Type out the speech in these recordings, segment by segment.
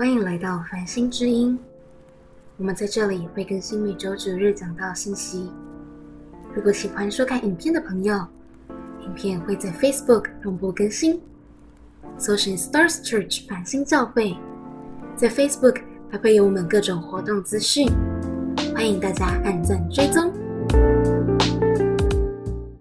欢迎来到繁星之音。我们在这里会更新每周九日讲道信息。如果喜欢收看影片的朋友，影片会在 Facebook 同步更新，搜寻 Stars Church 繁星教会，在 Facebook 还会有我们各种活动资讯，欢迎大家按赞追踪。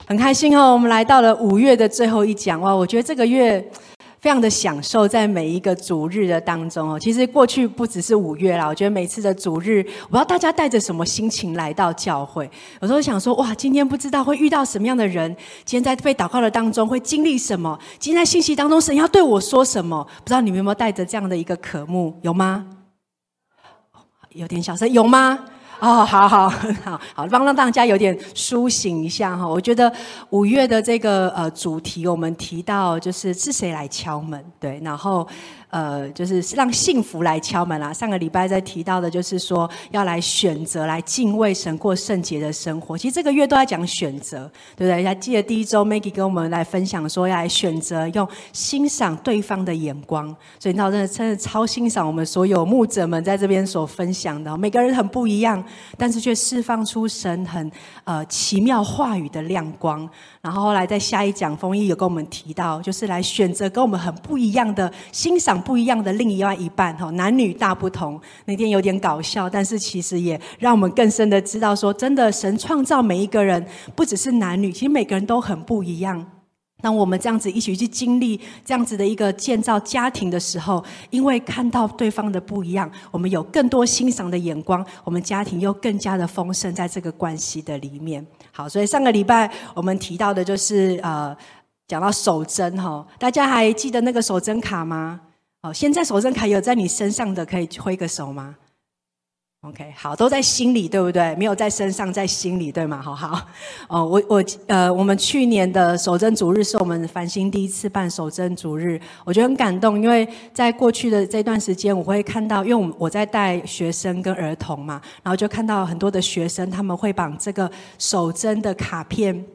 很开心哦，我们来到了五月的最后一讲哇！我觉得这个月。非常的享受在每一个主日的当中哦。其实过去不只是五月啦，我觉得每次的主日，我不知道大家带着什么心情来到教会。有时候想说，哇，今天不知道会遇到什么样的人，今天在被祷告的当中会经历什么，今天在信息当中神要对我说什么？不知道你们有没有带着这样的一个渴慕？有吗？有点小声，有吗？哦，好好 好好，帮让大家有点苏醒一下哈。我觉得五月的这个呃主题，我们提到就是是谁来敲门，对，然后。呃，就是让幸福来敲门啦。上个礼拜在提到的，就是说要来选择来敬畏神、过圣洁的生活。其实这个月都在讲选择，对不对？还记得第一周 Maggie 跟我们来分享说，要来选择用欣赏对方的眼光。所以，那真的真的超欣赏我们所有牧者们在这边所分享的。每个人很不一样，但是却释放出神很呃奇妙话语的亮光。然后后来在下一讲，丰毅有跟我们提到，就是来选择跟我们很不一样的欣赏不一样的另外一半哈，男女大不同。那天有点搞笑，但是其实也让我们更深的知道，说真的，神创造每一个人，不只是男女，其实每个人都很不一样。当我们这样子一起去经历这样子的一个建造家庭的时候，因为看到对方的不一样，我们有更多欣赏的眼光，我们家庭又更加的丰盛，在这个关系的里面。好，所以上个礼拜我们提到的就是呃，讲到守贞哈，大家还记得那个守贞卡吗？哦，现在守贞卡有在你身上的，可以挥个手吗？OK，好，都在心里，对不对？没有在身上，在心里，对吗？好好，哦，我我呃，我们去年的守贞主日是我们繁星第一次办守贞主日，我觉得很感动，因为在过去的这段时间，我会看到，因为我我在带学生跟儿童嘛，然后就看到很多的学生，他们会把这个守贞的卡片。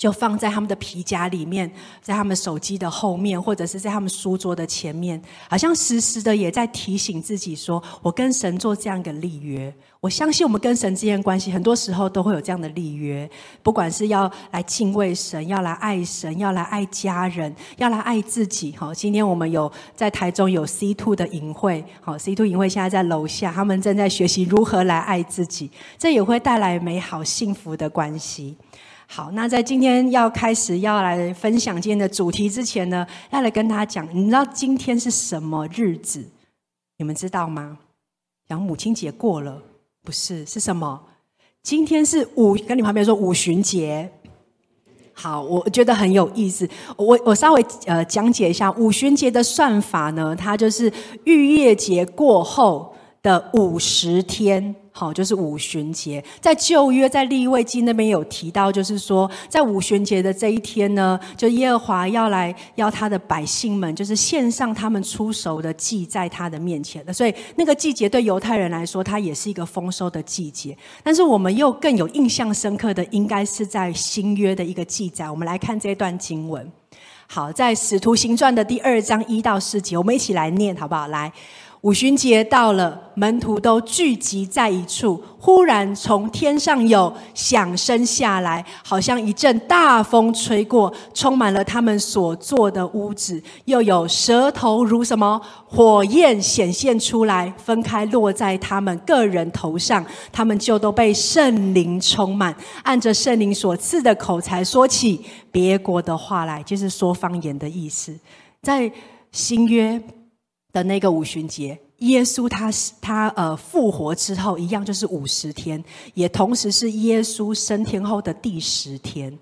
就放在他们的皮夹里面，在他们手机的后面，或者是在他们书桌的前面，好像时时的也在提醒自己说：“我跟神做这样一个立约。”我相信我们跟神之间的关系，很多时候都会有这样的立约，不管是要来敬畏神，要来爱神，要来爱家人，要来爱自己。好，今天我们有在台中有 C two 的营会，好，C two 营会现在在楼下，他们正在学习如何来爱自己，这也会带来美好幸福的关系。好，那在今天要开始要来分享今天的主题之前呢，要来跟大家讲，你知道今天是什么日子？你们知道吗？讲母亲节过了，不是是什么？今天是五，跟你旁边说五旬节。好，我觉得很有意思。我我稍微呃讲解一下五旬节的算法呢，它就是逾越节过后的五十天。好，就是五旬节，在旧约在立位记那边有提到，就是说，在五旬节的这一天呢，就耶和华要来要他的百姓们，就是献上他们出熟的祭在他的面前的。所以那个季节对犹太人来说，它也是一个丰收的季节。但是我们又更有印象深刻的，应该是在新约的一个记载。我们来看这段经文。好，在使徒行传的第二章一到四节，我们一起来念好不好？来。五旬节到了，门徒都聚集在一处。忽然从天上有响声下来，好像一阵大风吹过，充满了他们所坐的屋子。又有舌头如什么火焰显现出来，分开落在他们个人头上。他们就都被圣灵充满，按着圣灵所赐的口才说起别国的话来，就是说方言的意思。在新约。的那个五旬节，耶稣他是他呃复活之后，一样就是五十天，也同时是耶稣升天后的第十天。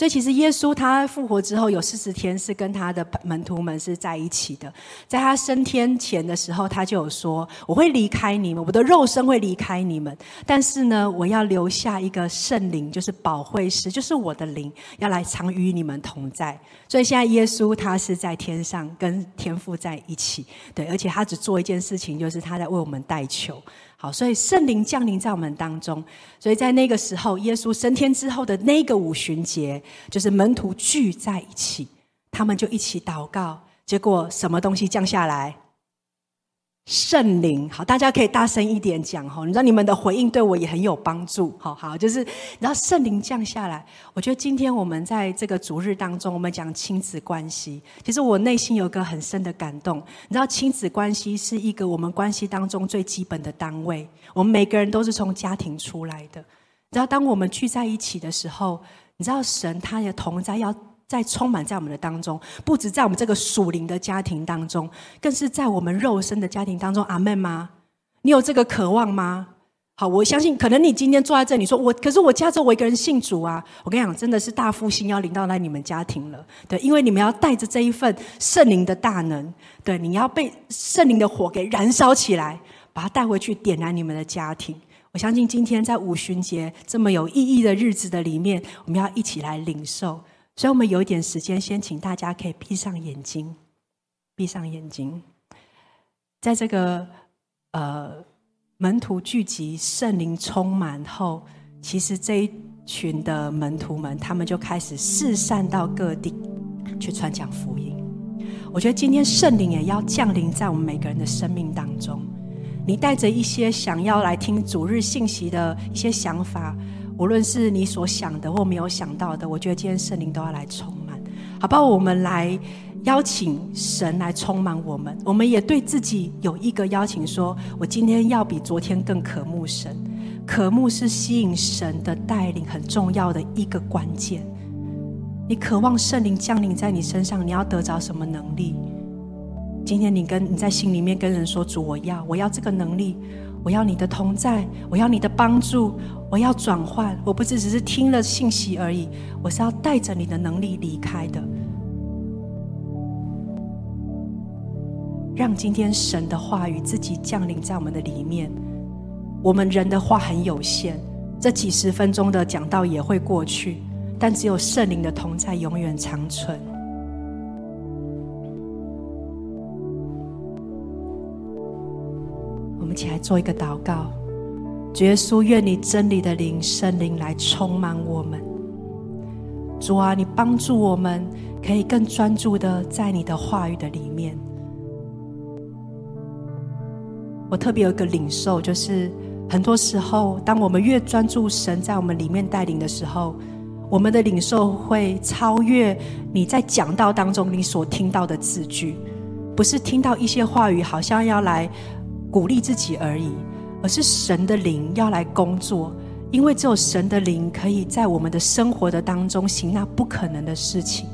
所以其实耶稣他复活之后有四十天是跟他的门徒们是在一起的，在他升天前的时候，他就有说：“我会离开你们，我的肉身会离开你们，但是呢，我要留下一个圣灵，就是保惠师，就是我的灵，要来常与你们同在。”所以现在耶稣他是在天上跟天父在一起，对，而且他只做一件事情，就是他在为我们代求。好，所以圣灵降临在我们当中，所以在那个时候，耶稣升天之后的那个五旬节，就是门徒聚在一起，他们就一起祷告，结果什么东西降下来？圣灵，好，大家可以大声一点讲哈。你知道你们的回应对我也很有帮助，好好，就是你知道圣灵降下来。我觉得今天我们在这个主日当中，我们讲亲子关系，其实我内心有个很深的感动。你知道亲子关系是一个我们关系当中最基本的单位，我们每个人都是从家庭出来的。你知道当我们聚在一起的时候，你知道神他也同在要。在充满在我们的当中，不止在我们这个属灵的家庭当中，更是在我们肉身的家庭当中。阿妹吗？你有这个渴望吗？好，我相信，可能你今天坐在这里，说我，可是我家中我一个人信主啊。我跟你讲，真的是大复兴要临到来你们家庭了。对，因为你们要带着这一份圣灵的大能，对，你要被圣灵的火给燃烧起来，把它带回去，点燃你们的家庭。我相信今天在五旬节这么有意义的日子的里面，我们要一起来领受。所以我们有一点时间，先请大家可以闭上眼睛，闭上眼睛，在这个呃门徒聚集、圣灵充满后，其实这一群的门徒们，他们就开始四散到各地去传讲福音。我觉得今天圣灵也要降临在我们每个人的生命当中，你带着一些想要来听主日信息的一些想法。无论是你所想的或没有想到的，我觉得今天圣灵都要来充满，好不好？我们来邀请神来充满我们，我们也对自己有一个邀请，说我今天要比昨天更渴慕神。渴慕是吸引神的带领很重要的一个关键。你渴望圣灵降临在你身上，你要得着什么能力？今天你跟你在心里面跟人说：主，我要，我要这个能力。我要你的同在，我要你的帮助，我要转换。我不是只是听了信息而已，我是要带着你的能力离开的。让今天神的话语自己降临在我们的里面。我们人的话很有限，这几十分钟的讲道也会过去，但只有圣灵的同在永远长存。我们起来做一个祷告，耶稣，愿你真理的灵、圣灵来充满我们。主啊，你帮助我们，可以更专注的在你的话语的里面。我特别有一个领受，就是很多时候，当我们越专注神在我们里面带领的时候，我们的领受会超越你在讲道当中你所听到的字句，不是听到一些话语，好像要来。鼓励自己而已，而是神的灵要来工作，因为只有神的灵可以在我们的生活的当中行那不可能的事情。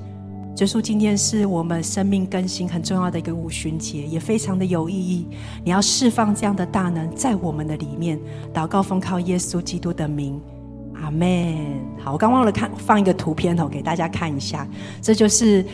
耶稣，今天是我们生命更新很重要的一个五旬节，也非常的有意义。你要释放这样的大能在我们的里面，祷告奉靠耶稣基督的名，阿门。好，我刚忘了看放一个图片哦，给大家看一下，这就是。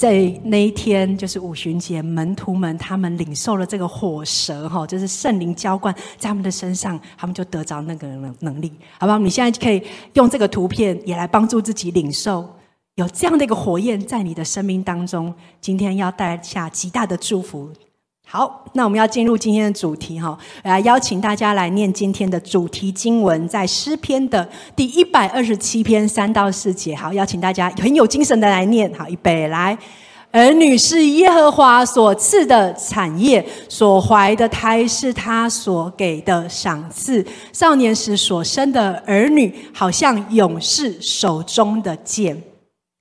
在那一天，就是五旬节，门徒们他们领受了这个火蛇，哈，就是圣灵浇灌在他们的身上，他们就得着那个能能力，好不好？你现在可以用这个图片也来帮助自己领受，有这样的一个火焰在你的生命当中，今天要带下极大的祝福。好，那我们要进入今天的主题哈，来邀请大家来念今天的主题经文，在诗篇的第一百二十七篇三到四节。好，邀请大家很有精神的来念。好，预备来，儿女是耶和华所赐的产业，所怀的胎是他所给的赏赐。少年时所生的儿女，好像勇士手中的剑。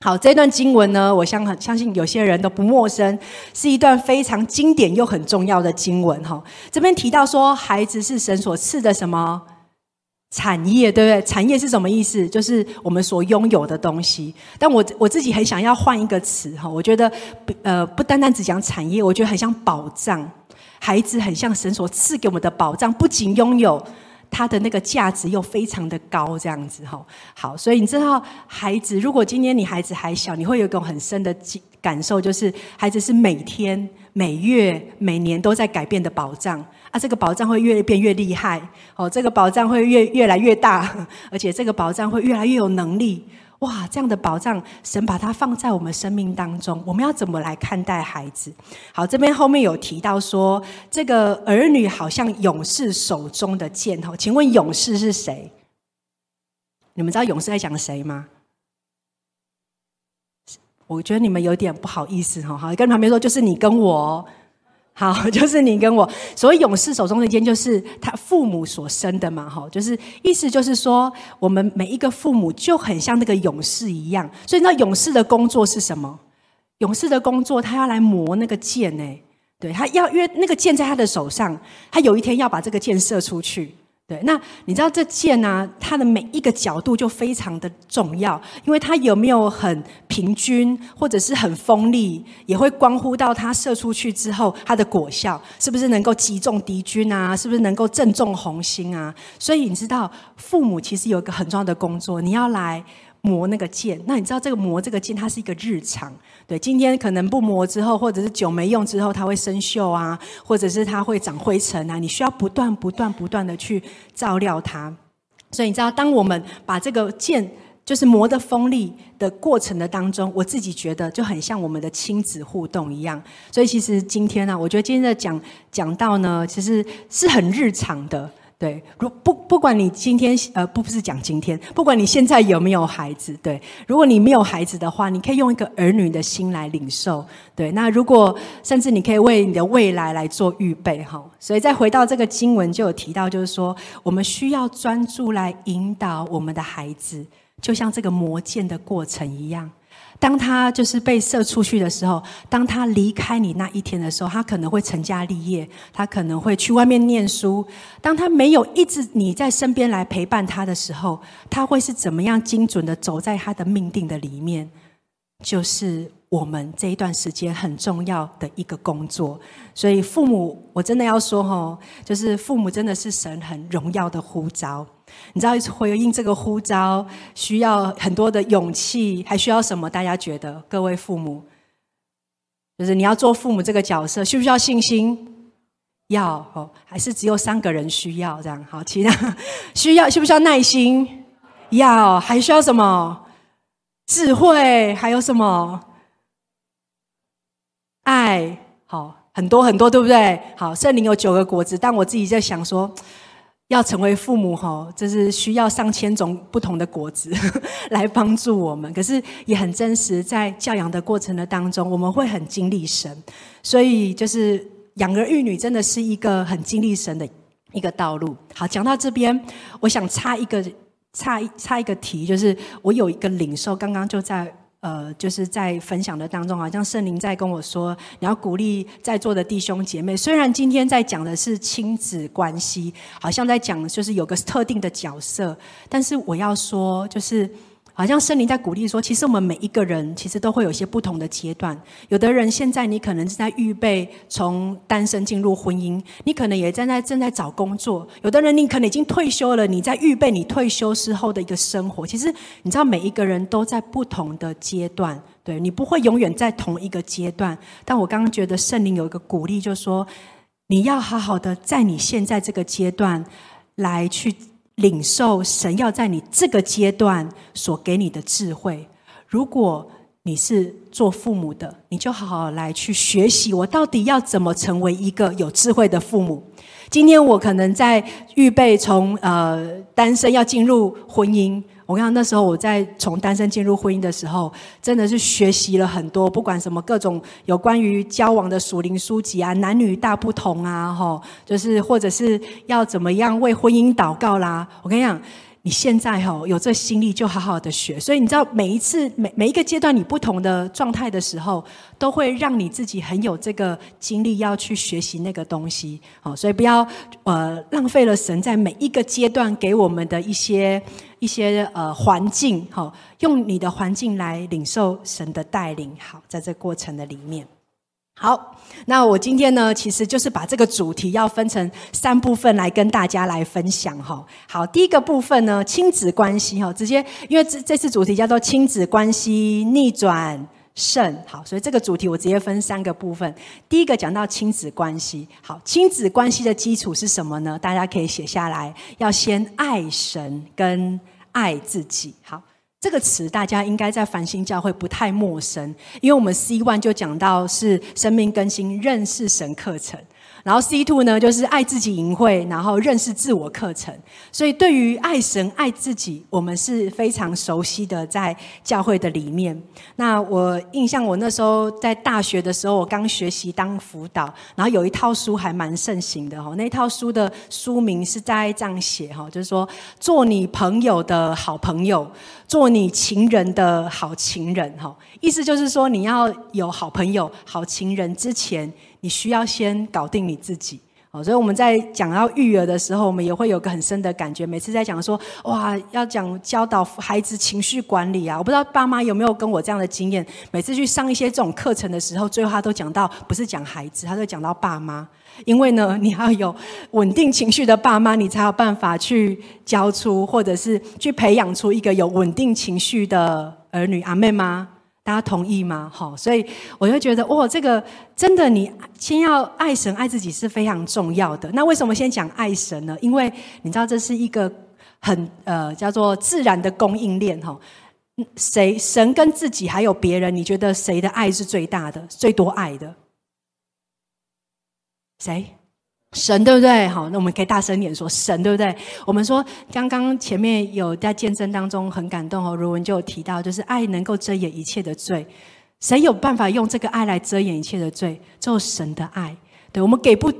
好，这段经文呢，我相很相信有些人都不陌生，是一段非常经典又很重要的经文哈。这边提到说，孩子是神所赐的什么产业，对不对？产业是什么意思？就是我们所拥有的东西。但我我自己很想要换一个词哈，我觉得呃，不单单只讲产业，我觉得很像宝藏。孩子很像神所赐给我们的宝藏，不仅拥有。它的那个价值又非常的高，这样子哈。好，所以你知道，孩子如果今天你孩子还小，你会有一种很深的感受，就是孩子是每天、每月、每年都在改变的保障啊。这个保障会越变越厉害哦，这个保障会越越来越大，而且这个保障会越来越有能力。哇，这样的宝藏，神把它放在我们生命当中，我们要怎么来看待孩子？好，这边后面有提到说，这个儿女好像勇士手中的剑哦。请问勇士是谁？你们知道勇士在讲谁吗？我觉得你们有点不好意思哈，好跟旁边说，就是你跟我。好，就是你跟我。所谓勇士手中的剑，就是他父母所生的嘛，哈，就是意思就是说，我们每一个父母就很像那个勇士一样。所以，那勇士的工作是什么？勇士的工作，他要来磨那个剑，呢。对他要，因为那个剑在他的手上，他有一天要把这个剑射出去。对，那你知道这箭呢？它的每一个角度就非常的重要，因为它有没有很平均，或者是很锋利，也会关乎到它射出去之后它的果效是不是能够击中敌军啊？是不是能够正中红心啊？所以你知道，父母其实有一个很重要的工作，你要来。磨那个剑，那你知道这个磨这个剑，它是一个日常。对，今天可能不磨之后，或者是久没用之后，它会生锈啊，或者是它会长灰尘啊。你需要不断、不断、不断的去照料它。所以你知道，当我们把这个剑就是磨的锋利的过程的当中，我自己觉得就很像我们的亲子互动一样。所以其实今天呢，我觉得今天的讲讲到呢，其实是很日常的。对，如不不管你今天呃不不是讲今天，不管你现在有没有孩子，对，如果你没有孩子的话，你可以用一个儿女的心来领受，对，那如果甚至你可以为你的未来来做预备哈，所以再回到这个经文就有提到，就是说我们需要专注来引导我们的孩子，就像这个磨剑的过程一样。当他就是被射出去的时候，当他离开你那一天的时候，他可能会成家立业，他可能会去外面念书。当他没有一直你在身边来陪伴他的时候，他会是怎么样精准的走在他的命定的里面？就是我们这一段时间很重要的一个工作。所以父母，我真的要说哈，就是父母真的是神很荣耀的呼召。你知道回应这个呼召需要很多的勇气，还需要什么？大家觉得，各位父母，就是你要做父母这个角色，需不需要信心？要哦，还是只有三个人需要这样？好，其他 需要需不需要耐心？要，还需要什么？智慧？还有什么？爱？好，很多很多，对不对？好，圣灵有九个果子，但我自己在想说。要成为父母哈，这是需要上千种不同的果子 来帮助我们。可是也很真实，在教养的过程的当中，我们会很经历神。所以就是养儿育女，真的是一个很经历神的一个道路。好，讲到这边，我想插一个插插一个题，就是我有一个领受，刚刚就在。呃，就是在分享的当中，好像圣灵在跟我说，你要鼓励在座的弟兄姐妹。虽然今天在讲的是亲子关系，好像在讲就是有个特定的角色，但是我要说，就是。好像圣灵在鼓励说，其实我们每一个人其实都会有一些不同的阶段。有的人现在你可能是在预备从单身进入婚姻，你可能也正在正在找工作。有的人你可能已经退休了，你在预备你退休之后的一个生活。其实你知道，每一个人都在不同的阶段，对你不会永远在同一个阶段。但我刚刚觉得圣灵有一个鼓励，就是说你要好好的在你现在这个阶段来去。领受神要在你这个阶段所给你的智慧。如果你是做父母的，你就好好来去学习，我到底要怎么成为一个有智慧的父母。今天我可能在预备从呃单身要进入婚姻。我看那时候我在从单身进入婚姻的时候，真的是学习了很多，不管什么各种有关于交往的属灵书籍啊，男女大不同啊，吼，就是或者是要怎么样为婚姻祷告啦。我跟你讲。你现在哈有这心力，就好好的学。所以你知道，每一次每每一个阶段，你不同的状态的时候，都会让你自己很有这个精力要去学习那个东西。好，所以不要呃浪费了神在每一个阶段给我们的一些一些呃环境。好，用你的环境来领受神的带领。好，在这过程的里面。好，那我今天呢，其实就是把这个主题要分成三部分来跟大家来分享哈。好，第一个部分呢，亲子关系哈，直接因为这这次主题叫做亲子关系逆转胜，好，所以这个主题我直接分三个部分。第一个讲到亲子关系，好，亲子关系的基础是什么呢？大家可以写下来，要先爱神跟爱自己，好。这个词大家应该在繁星教会不太陌生，因为我们 C one 就讲到是生命更新认识神课程。然后 C two 呢，就是爱自己营会，然后认识自我课程。所以对于爱神、爱自己，我们是非常熟悉的，在教会的里面。那我印象，我那时候在大学的时候，我刚学习当辅导，然后有一套书还蛮盛行的哈。那套书的书名是在这样写哈，就是说做你朋友的好朋友，做你情人的好情人哈。意思就是说，你要有好朋友、好情人之前。你需要先搞定你自己，哦，所以我们在讲到育儿的时候，我们也会有个很深的感觉。每次在讲说，哇，要讲教导孩子情绪管理啊，我不知道爸妈有没有跟我这样的经验。每次去上一些这种课程的时候，最后他都讲到，不是讲孩子，他都讲到爸妈，因为呢，你要有稳定情绪的爸妈，你才有办法去教出，或者是去培养出一个有稳定情绪的儿女。阿妹吗？大家同意吗？好，所以我就觉得，哇，这个真的，你先要爱神、爱自己是非常重要的。那为什么先讲爱神呢？因为你知道，这是一个很呃叫做自然的供应链哈。谁神跟自己还有别人，你觉得谁的爱是最大的、最多爱的？谁？神对不对？好，那我们可以大声点说神对不对？我们说刚刚前面有在见证当中很感动哦，如文就有提到，就是爱能够遮掩一切的罪，谁有办法用这个爱来遮掩一切的罪？只有神的爱。对我们给不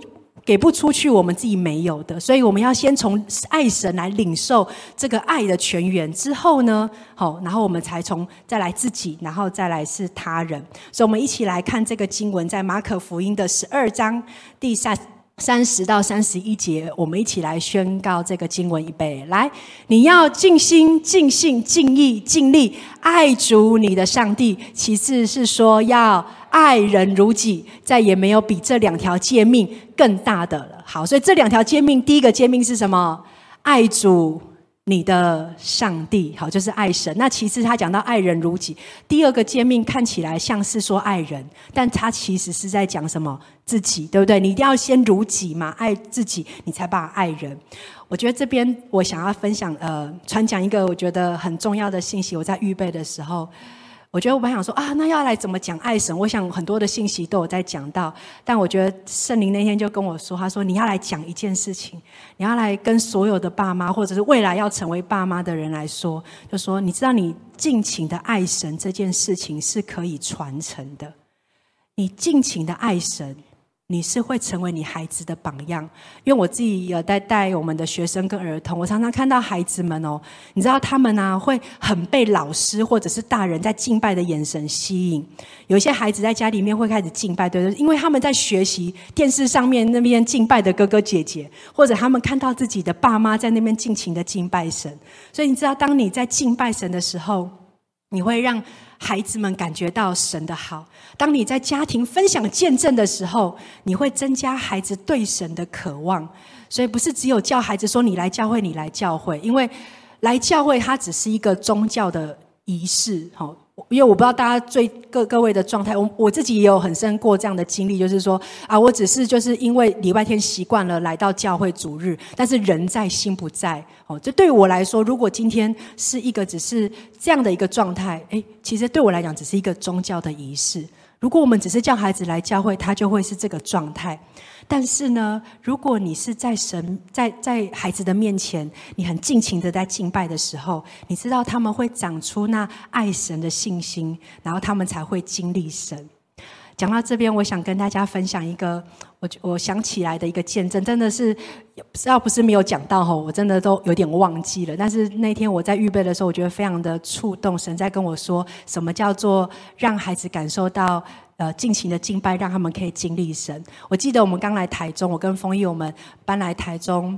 给不出去，我们自己没有的，所以我们要先从爱神来领受这个爱的泉源，之后呢，好，然后我们才从再来自己，然后再来是他人。所以，我们一起来看这个经文，在马可福音的十二章第三。三十到三十一节，我们一起来宣告这个经文一备。来，你要尽心、尽性、尽意、尽力爱主你的上帝。其次是说要爱人如己，再也没有比这两条诫命更大的了。好，所以这两条诫命，第一个诫命是什么？爱主。你的上帝好，就是爱神。那其次他讲到爱人如己，第二个诫命看起来像是说爱人，但他其实是在讲什么自己，对不对？你一定要先如己嘛，爱自己，你才把爱人。我觉得这边我想要分享，呃，传讲一个我觉得很重要的信息。我在预备的时候。我觉得我本想说啊，那要来怎么讲爱神？我想很多的信息都有在讲到，但我觉得圣灵那天就跟我说，他说你要来讲一件事情，你要来跟所有的爸妈，或者是未来要成为爸妈的人来说，就说你知道你尽情的爱神这件事情是可以传承的，你尽情的爱神。你是会成为你孩子的榜样，因为我自己有在带我们的学生跟儿童，我常常看到孩子们哦，你知道他们呢会很被老师或者是大人在敬拜的眼神吸引。有一些孩子在家里面会开始敬拜，对对，因为他们在学习电视上面那边敬拜的哥哥姐姐，或者他们看到自己的爸妈在那边尽情的敬拜神。所以你知道，当你在敬拜神的时候，你会让。孩子们感觉到神的好。当你在家庭分享见证的时候，你会增加孩子对神的渴望。所以不是只有叫孩子说你来教会，你来教会，因为来教会它只是一个宗教的仪式，好。因为我不知道大家最各各位的状态，我我自己也有很深过这样的经历，就是说啊，我只是就是因为礼拜天习惯了来到教会主日，但是人在心不在哦。这对我来说，如果今天是一个只是这样的一个状态，诶，其实对我来讲只是一个宗教的仪式。如果我们只是叫孩子来教会，他就会是这个状态。但是呢，如果你是在神在在孩子的面前，你很尽情的在敬拜的时候，你知道他们会长出那爱神的信心，然后他们才会经历神。讲到这边，我想跟大家分享一个我我想起来的一个见证，真的是要不是没有讲到哈，我真的都有点忘记了。但是那天我在预备的时候，我觉得非常的触动，神在跟我说什么叫做让孩子感受到。呃，尽情的敬拜，让他们可以经历神。我记得我们刚来台中，我跟丰毅我们搬来台中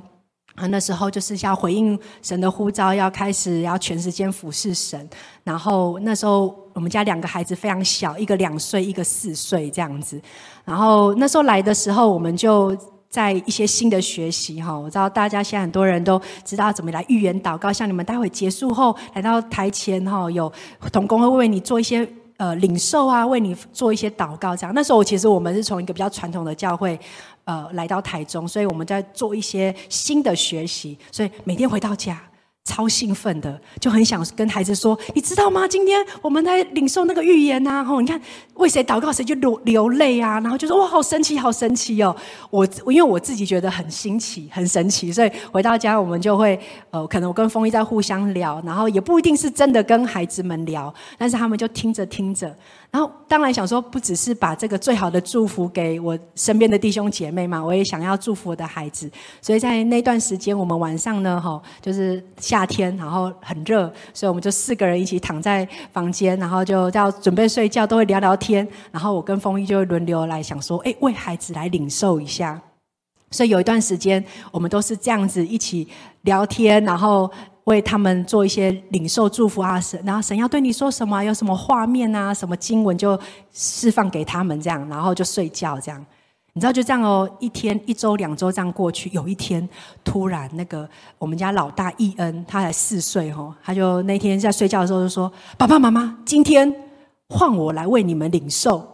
啊，那时候就是要回应神的呼召，要开始要全时间服侍神。然后那时候我们家两个孩子非常小，一个两岁，一个四岁这样子。然后那时候来的时候，我们就在一些新的学习哈。我知道大家现在很多人都知道怎么来预言祷告，像你们待会结束后来到台前哈，有同工会为你做一些。呃，领受啊，为你做一些祷告，这样。那时候，其实我们是从一个比较传统的教会，呃，来到台中，所以我们在做一些新的学习。所以每天回到家，超兴奋的，就很想跟孩子说：“你知道吗？今天我们在领受那个预言呐！吼，你看为谁祷告谁就流流泪啊！然后就说哇，好神奇，好神奇哦！我因为我自己觉得很新奇，很神奇，所以回到家我们就会呃，可能我跟丰一在互相聊，然后也不一定是真的跟孩子们聊，但是他们就听着听着。”然后当然想说，不只是把这个最好的祝福给我身边的弟兄姐妹嘛，我也想要祝福我的孩子。所以在那段时间，我们晚上呢，哈，就是夏天，然后很热，所以我们就四个人一起躺在房间，然后就要准备睡觉，都会聊聊天。然后我跟丰一就会轮流来想说，哎，为孩子来领受一下。所以有一段时间，我们都是这样子一起聊天，然后。为他们做一些领受祝福啊，神，然后神要对你说什么，有什么画面啊，什么经文就释放给他们，这样，然后就睡觉，这样，你知道就这样哦，一天、一周、两周这样过去，有一天突然那个我们家老大伊恩，他才四岁哦，他就那天在睡觉的时候就说：“爸爸妈妈，今天换我来为你们领受。”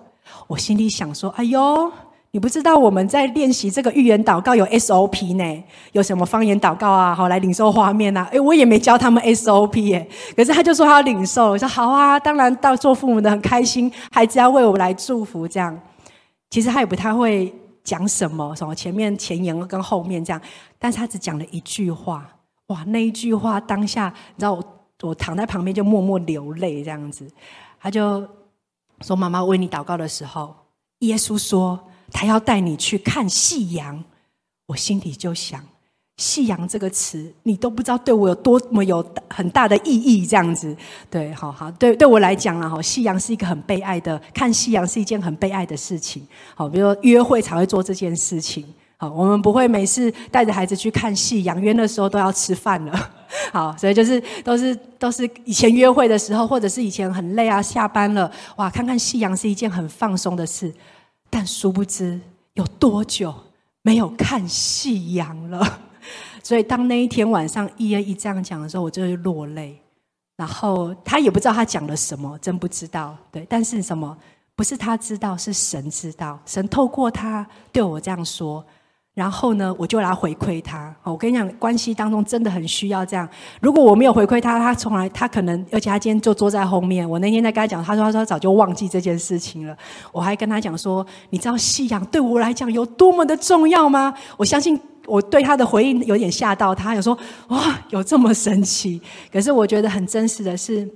我心里想说：“哎呦。”你不知道我们在练习这个预言祷告有 SOP 呢？有什么方言祷告啊？好来领受画面啊？诶，我也没教他们 SOP 耶。可是他就说他要领受，我说好啊，当然到做父母的很开心，孩子要为我们来祝福这样。其实他也不太会讲什么，什么前面前言跟后面这样，但是他只讲了一句话。哇，那一句话当下，你知道我我躺在旁边就默默流泪这样子。他就说：“妈妈为你祷告的时候，耶稣说。”他要带你去看夕阳，我心里就想，夕阳这个词，你都不知道对我有多么有很大的意义。这样子，对，好好，对，对我来讲啊，哈，夕阳是一个很被爱的，看夕阳是一件很被爱的事情。好，比如说约会才会做这件事情。好，我们不会每次带着孩子去看夕阳，约的时候都要吃饭了。好，所以就是都是都是以前约会的时候，或者是以前很累啊，下班了，哇，看看夕阳是一件很放松的事。但殊不知有多久没有看夕阳了，所以当那一天晚上一耶一这样讲的时候，我就会落泪。然后他也不知道他讲了什么，真不知道。对，但是什么不是他知道，是神知道。神透过他对我这样说。然后呢，我就来回馈他。我跟你讲，关系当中真的很需要这样。如果我没有回馈他，他从来他可能，而且他今天就坐在后面。我那天在跟他讲，他说他说早就忘记这件事情了。我还跟他讲说，你知道信仰对我来讲有多么的重要吗？我相信我对他的回应有点吓到他，有说哇，有这么神奇。可是我觉得很真实的是，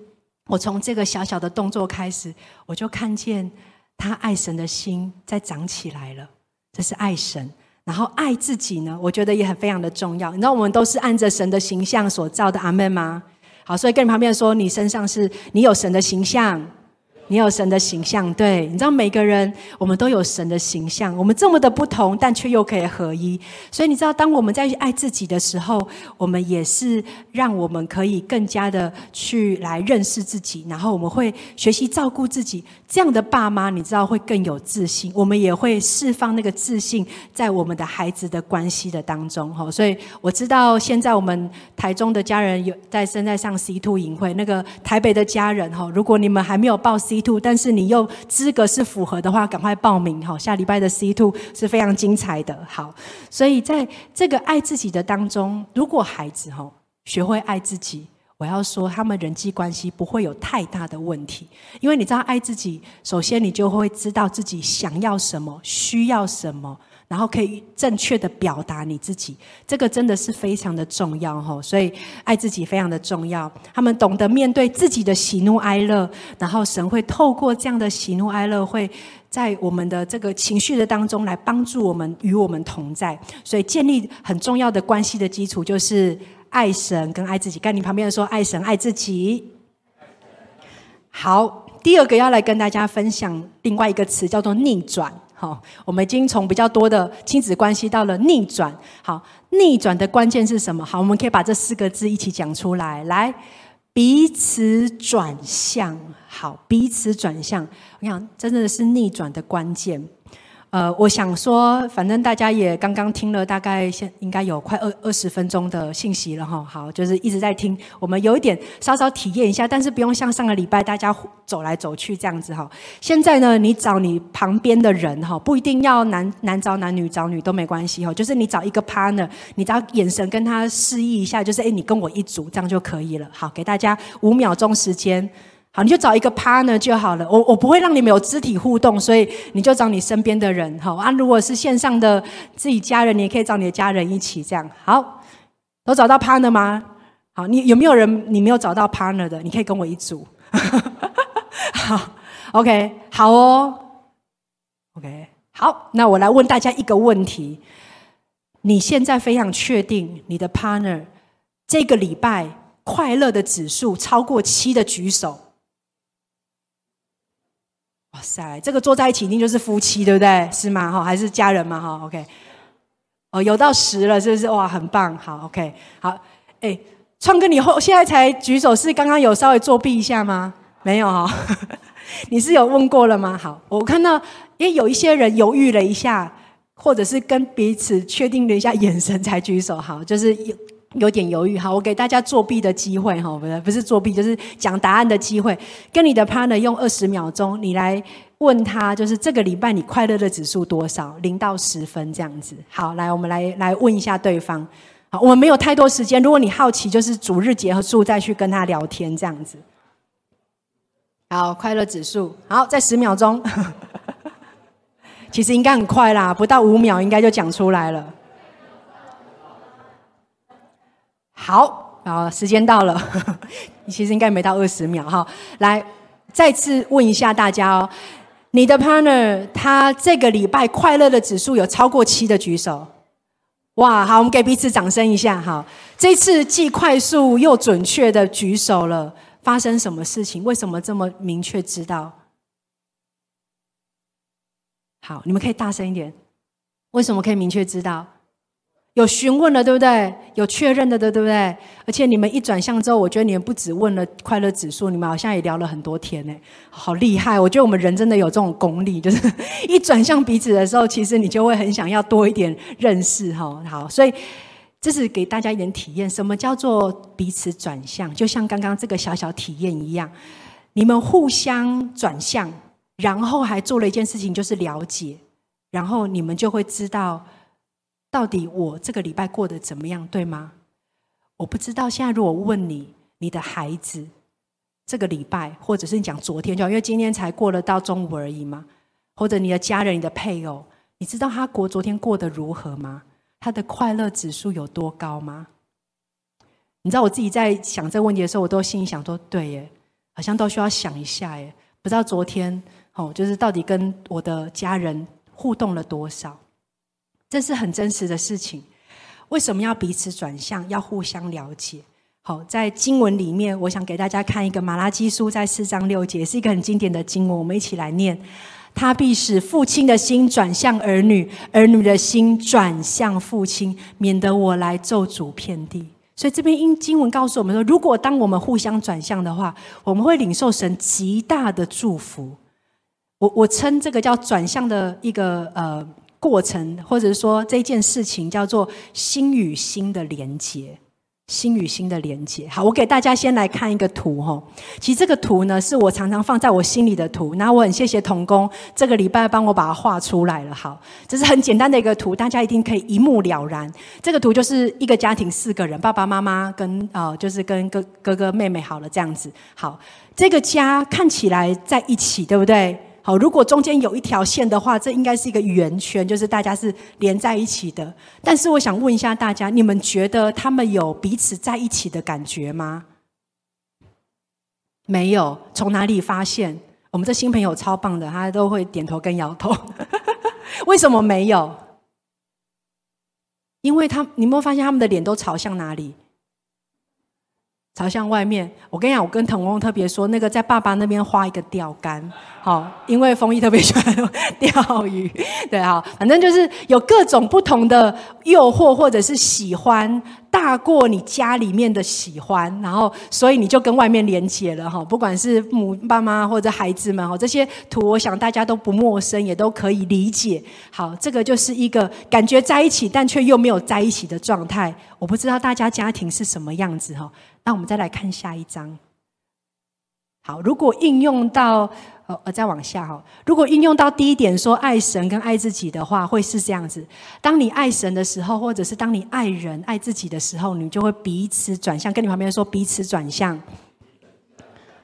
我从这个小小的动作开始，我就看见他爱神的心在长起来了。这是爱神。然后爱自己呢，我觉得也很非常的重要。你知道我们都是按着神的形象所造的，阿门吗？好，所以跟你旁边说，你身上是你有神的形象。你有神的形象，对，你知道每个人我们都有神的形象，我们这么的不同，但却又可以合一。所以你知道，当我们在爱自己的时候，我们也是让我们可以更加的去来认识自己，然后我们会学习照顾自己。这样的爸妈，你知道会更有自信，我们也会释放那个自信在我们的孩子的关系的当中。哈，所以我知道现在我们台中的家人有在正在上 C two 营会，那个台北的家人哈，如果你们还没有报 C Two，但是你又资格是符合的话，赶快报名哈！下礼拜的 C two 是非常精彩的。好，所以在这个爱自己的当中，如果孩子哈学会爱自己，我要说他们人际关系不会有太大的问题，因为你知道爱自己，首先你就会知道自己想要什么，需要什么。然后可以正确的表达你自己，这个真的是非常的重要哈。所以爱自己非常的重要。他们懂得面对自己的喜怒哀乐，然后神会透过这样的喜怒哀乐，会在我们的这个情绪的当中来帮助我们与我们同在。所以建立很重要的关系的基础就是爱神跟爱自己。跟你旁边说爱神爱自己。好，第二个要来跟大家分享另外一个词叫做逆转。好，我们已经从比较多的亲子关系到了逆转。好，逆转的关键是什么？好，我们可以把这四个字一起讲出来。来，彼此转向。好，彼此转向。我想，真的是逆转的关键。呃，我想说，反正大家也刚刚听了，大概现应该有快二二十分钟的信息了哈。好，就是一直在听，我们有一点稍稍体验一下，但是不用像上个礼拜大家走来走去这样子哈。现在呢，你找你旁边的人哈，不一定要男男找男女找女都没关系哈，就是你找一个 partner，你只要眼神跟他示意一下，就是哎，你跟我一组，这样就可以了。好，给大家五秒钟时间。好，你就找一个 partner 就好了。我我不会让你们有肢体互动，所以你就找你身边的人。好啊，如果是线上的自己家人，你也可以找你的家人一起这样。好，都找到 partner 吗？好，你有没有人你没有找到 partner 的？你可以跟我一组。好，OK，好哦，OK，好。那我来问大家一个问题：你现在非常确定你的 partner 这个礼拜快乐的指数超过七的举手？哇塞，这个坐在一起一定就是夫妻，对不对？是吗？哈，还是家人嘛？哈，OK。哦，有到十了，是不是？哇，很棒。好，OK。好，哎，创哥，你后现在才举手，是刚刚有稍微作弊一下吗？没有哈，你是有问过了吗？好，我看到，因为有一些人犹豫了一下，或者是跟彼此确定了一下眼神才举手。好，就是有。点犹豫，好，我给大家作弊的机会，哈，不是不是作弊，就是讲答案的机会。跟你的 partner 用二十秒钟，你来问他，就是这个礼拜你快乐的指数多少？零到十分这样子。好，来，我们来来问一下对方。好，我们没有太多时间，如果你好奇，就是主日结合数再去跟他聊天这样子。好，快乐指数，好，在十秒钟。其实应该很快啦，不到五秒应该就讲出来了。好，然后时间到了，你 其实应该没到二十秒哈。来，再次问一下大家哦，你的 partner 他这个礼拜快乐的指数有超过七的举手？哇，好，我们给彼此掌声一下哈。这次既快速又准确的举手了，发生什么事情？为什么这么明确知道？好，你们可以大声一点。为什么可以明确知道？有询问了，对不对？有确认的，对不对？而且你们一转向之后，我觉得你们不止问了快乐指数，你们好像也聊了很多天呢，好厉害！我觉得我们人真的有这种功力，就是一转向彼此的时候，其实你就会很想要多一点认识哈。好，所以这是给大家一点体验，什么叫做彼此转向？就像刚刚这个小小体验一样，你们互相转向，然后还做了一件事情，就是了解，然后你们就会知道。到底我这个礼拜过得怎么样，对吗？我不知道。现在如果问你，你的孩子这个礼拜，或者是你讲昨天，就好因为今天才过了到中午而已嘛，或者你的家人、你的配偶，你知道他过昨天过得如何吗？他的快乐指数有多高吗？你知道我自己在想这个问题的时候，我都心里想说，对耶，好像都需要想一下耶。不知道昨天哦，就是到底跟我的家人互动了多少？这是很真实的事情。为什么要彼此转向？要互相了解。好，在经文里面，我想给大家看一个马拉基书，在四章六节，是一个很经典的经文。我们一起来念：他必使父亲的心转向儿女，儿女的心转向父亲，免得我来咒诅遍地。所以这边因经文告诉我们说，如果当我们互相转向的话，我们会领受神极大的祝福。我我称这个叫转向的一个呃。过程，或者说这件事情叫做心与心的连接，心与心的连接。好，我给大家先来看一个图哈。其实这个图呢，是我常常放在我心里的图。那我很谢谢童工，这个礼拜帮我把它画出来了。好，这是很简单的一个图，大家一定可以一目了然。这个图就是一个家庭四个人，爸爸妈妈跟呃，就是跟哥哥哥妹妹好了这样子。好，这个家看起来在一起，对不对？好，如果中间有一条线的话，这应该是一个圆圈，就是大家是连在一起的。但是我想问一下大家，你们觉得他们有彼此在一起的感觉吗？没有，从哪里发现？我们这新朋友超棒的，他都会点头跟摇头。为什么没有？因为他，你有没有发现他们的脸都朝向哪里？朝向外面，我跟你讲，我跟腾翁特别说，那个在爸爸那边画一个钓竿，好，因为风衣特别喜欢钓鱼，对，好，反正就是有各种不同的诱惑或者是喜欢大过你家里面的喜欢，然后所以你就跟外面连接了哈。不管是母爸妈或者孩子们哈，这些图我想大家都不陌生，也都可以理解。好，这个就是一个感觉在一起，但却又没有在一起的状态。我不知道大家家庭是什么样子哈。那我们再来看下一张。好，如果应用到呃再往下哈，如果应用到第一点说爱神跟爱自己的话，会是这样子：当你爱神的时候，或者是当你爱人、爱自己的时候，你就会彼此转向。跟你旁边说彼此转向。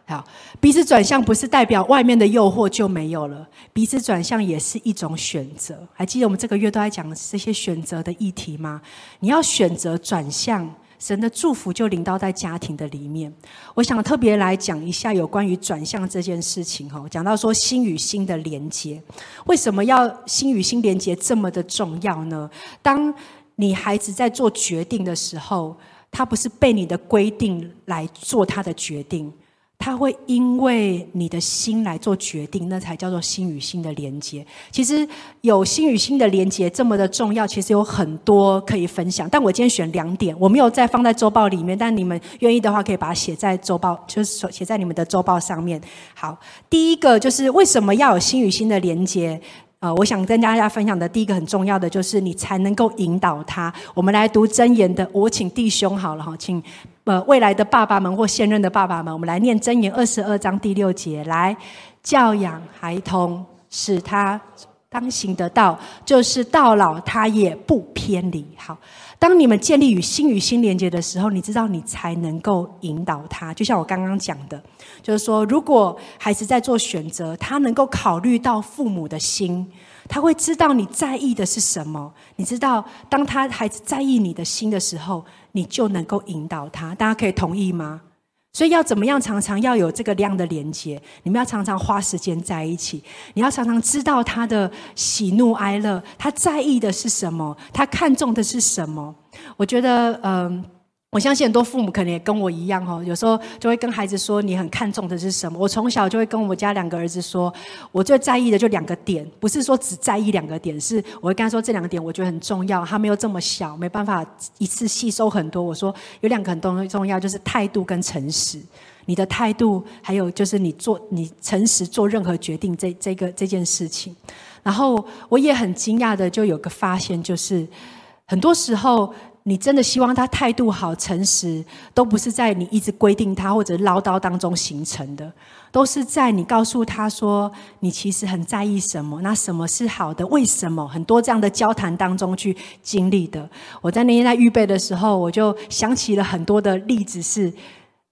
好，彼此转向不是代表外面的诱惑就没有了，彼此转向也是一种选择。还记得我们这个月都在讲这些选择的议题吗？你要选择转向。神的祝福就临到在家庭的里面。我想特别来讲一下有关于转向这件事情哈，讲到说心与心的连接，为什么要心与心连接这么的重要呢？当你孩子在做决定的时候，他不是被你的规定来做他的决定。他会因为你的心来做决定，那才叫做心与心的连接。其实有心与心的连接这么的重要，其实有很多可以分享。但我今天选两点，我没有再放在周报里面。但你们愿意的话，可以把它写在周报，就是写在你们的周报上面。好，第一个就是为什么要有心与心的连接？呃，我想跟大家分享的第一个很重要的，就是你才能够引导他。我们来读真言的，我请弟兄好了哈，请。呃，未来的爸爸们或现任的爸爸们，我们来念箴言二十二章第六节，来教养孩童，使他当行的道，就是到老他也不偏离。好，当你们建立与心与心连接的时候，你知道你才能够引导他。就像我刚刚讲的，就是说，如果孩子在做选择，他能够考虑到父母的心，他会知道你在意的是什么。你知道，当他孩子在意你的心的时候。你就能够引导他，大家可以同意吗？所以要怎么样？常常要有这个量的连接，你们要常常花时间在一起，你要常常知道他的喜怒哀乐，他在意的是什么，他看重的是什么。我觉得，嗯。我相信很多父母可能也跟我一样哦，有时候就会跟孩子说你很看重的是什么。我从小就会跟我家两个儿子说，我最在意的就两个点，不是说只在意两个点，是我会跟他说这两个点我觉得很重要。他们又这么小，没办法一次吸收很多。我说有两个很重重要，就是态度跟诚实。你的态度，还有就是你做你诚实做任何决定这这个这件事情。然后我也很惊讶的就有个发现，就是很多时候。你真的希望他态度好、诚实，都不是在你一直规定他或者唠叨当中形成的，都是在你告诉他说你其实很在意什么，那什么是好的，为什么？很多这样的交谈当中去经历的。我在那天在预备的时候，我就想起了很多的例子，是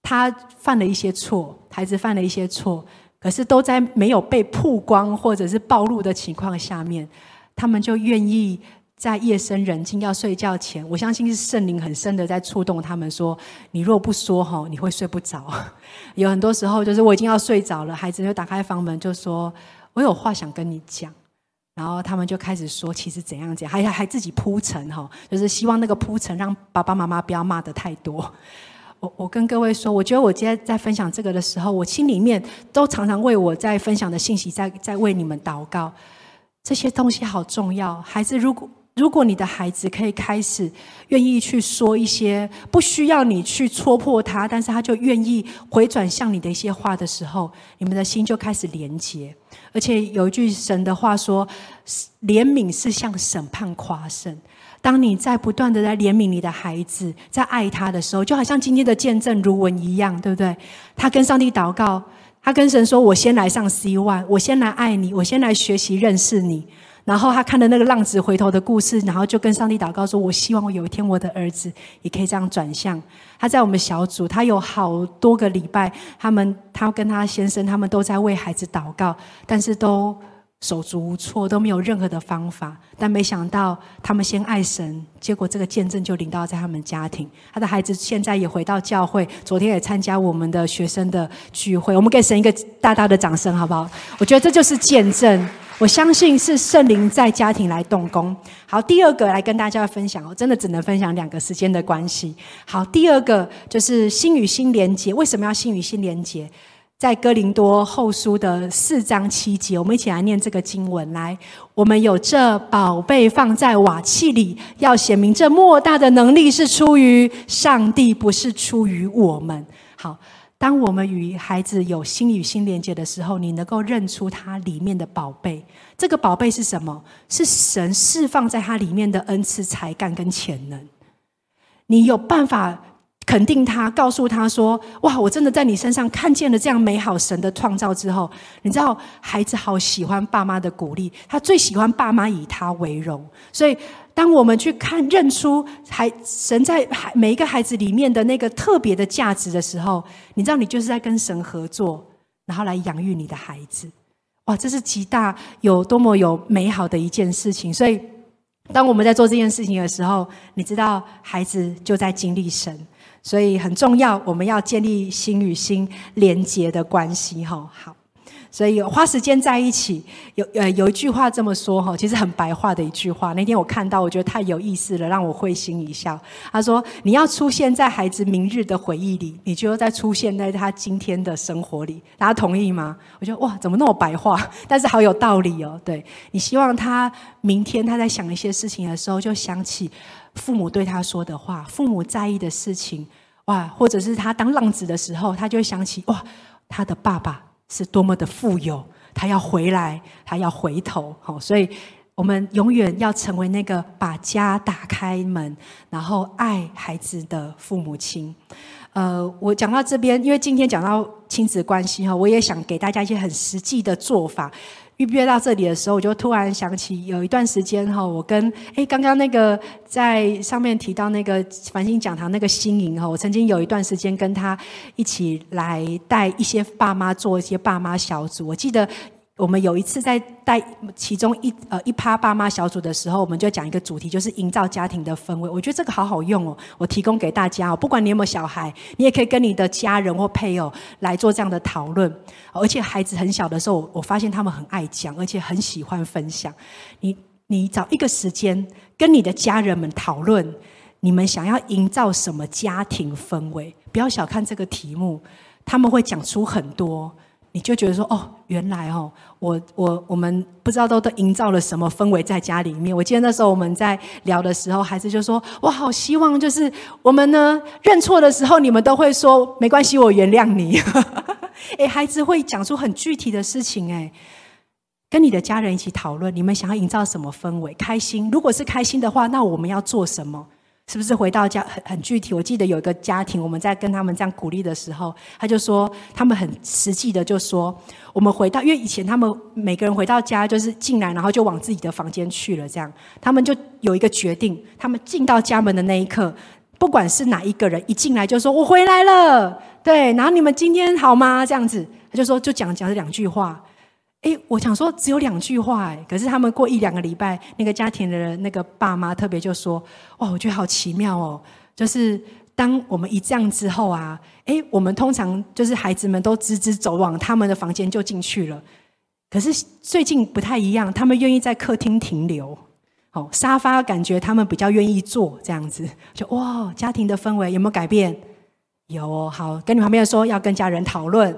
他犯了一些错，孩子犯了一些错，可是都在没有被曝光或者是暴露的情况下面，他们就愿意。在夜深人静要睡觉前，我相信是圣灵很深的在触动他们，说：“你若不说哈，你会睡不着。”有很多时候，就是我已经要睡着了，孩子就打开房门，就说：“我有话想跟你讲。”然后他们就开始说：“其实怎样讲，还还自己铺陈哈，就是希望那个铺陈让爸爸妈妈不要骂的太多。”我我跟各位说，我觉得我今天在分享这个的时候，我心里面都常常为我在分享的信息，在在为你们祷告。这些东西好重要，孩子如果。如果你的孩子可以开始愿意去说一些不需要你去戳破他，但是他就愿意回转向你的一些话的时候，你们的心就开始连接。而且有一句神的话说：“怜悯是向审判夸胜。”当你在不断的在怜悯你的孩子，在爱他的时候，就好像今天的见证如文一样，对不对？他跟上帝祷告，他跟神说：“我先来上 C one，我先来爱你，我先来学习认识你。”然后他看了那个浪子回头的故事，然后就跟上帝祷告说：“我希望我有一天我的儿子也可以这样转向。”他在我们小组，他有好多个礼拜，他们他跟他先生他们都在为孩子祷告，但是都。手足无措，都没有任何的方法，但没想到他们先爱神，结果这个见证就领到在他们家庭。他的孩子现在也回到教会，昨天也参加我们的学生的聚会。我们给神一个大大的掌声，好不好？我觉得这就是见证。我相信是圣灵在家庭来动工。好，第二个来跟大家分享哦，真的只能分享两个时间的关系。好，第二个就是心与心连接。为什么要心与心连接？在哥林多后书的四章七节，我们一起来念这个经文。来，我们有这宝贝放在瓦器里，要显明这莫大的能力是出于上帝，不是出于我们。好，当我们与孩子有心与心连接的时候，你能够认出它里面的宝贝。这个宝贝是什么？是神释放在它里面的恩赐、才干跟潜能。你有办法。肯定他，告诉他说：“哇，我真的在你身上看见了这样美好神的创造之后，你知道孩子好喜欢爸妈的鼓励，他最喜欢爸妈以他为荣。所以，当我们去看认出孩神在孩每一个孩子里面的那个特别的价值的时候，你知道你就是在跟神合作，然后来养育你的孩子。哇，这是极大有多么有美好的一件事情。所以，当我们在做这件事情的时候，你知道孩子就在经历神。”所以很重要，我们要建立心与心连结的关系，哈。好，所以花时间在一起，有呃有一句话这么说，哈，其实很白话的一句话。那天我看到，我觉得太有意思了，让我会心一笑。他说：“你要出现在孩子明日的回忆里，你就要再出现在他今天的生活里。”大家同意吗？我觉得哇，怎么那么白话？但是好有道理哦。对你希望他明天他在想一些事情的时候，就想起。父母对他说的话，父母在意的事情，哇，或者是他当浪子的时候，他就会想起哇，他的爸爸是多么的富有，他要回来，他要回头，好，所以我们永远要成为那个把家打开门，然后爱孩子的父母亲。呃，我讲到这边，因为今天讲到亲子关系哈，我也想给大家一些很实际的做法。预约到这里的时候，我就突然想起有一段时间哈，我跟哎刚刚那个在上面提到那个繁星讲堂那个新颖哈，我曾经有一段时间跟他一起来带一些爸妈做一些爸妈小组，我记得。我们有一次在带其中一呃一趴爸妈小组的时候，我们就讲一个主题，就是营造家庭的氛围。我觉得这个好好用哦，我提供给大家哦。不管你有没有小孩，你也可以跟你的家人或配偶来做这样的讨论。而且孩子很小的时候，我发现他们很爱讲，而且很喜欢分享。你你找一个时间跟你的家人们讨论，你们想要营造什么家庭氛围？不要小看这个题目，他们会讲出很多。你就觉得说哦，原来哦，我我我们不知道都都营造了什么氛围在家里面。我记得那时候我们在聊的时候，孩子就说：“我好希望就是我们呢认错的时候，你们都会说没关系，我原谅你。”哎，孩子会讲出很具体的事情，哎，跟你的家人一起讨论，你们想要营造什么氛围？开心，如果是开心的话，那我们要做什么？是不是回到家很很具体？我记得有一个家庭，我们在跟他们这样鼓励的时候，他就说，他们很实际的就说，我们回到，因为以前他们每个人回到家就是进来，然后就往自己的房间去了，这样，他们就有一个决定，他们进到家门的那一刻，不管是哪一个人一进来就说我回来了，对，然后你们今天好吗？这样子，他就说就讲讲这两句话。哎，我想说只有两句话哎，可是他们过一两个礼拜，那个家庭的人那个爸妈特别就说：“哇，我觉得好奇妙哦，就是当我们一这样之后啊，哎，我们通常就是孩子们都直直走往他们的房间就进去了，可是最近不太一样，他们愿意在客厅停留，哦，沙发感觉他们比较愿意坐这样子，就哇，家庭的氛围有没有改变？有哦，好，跟你旁边说要跟家人讨论。”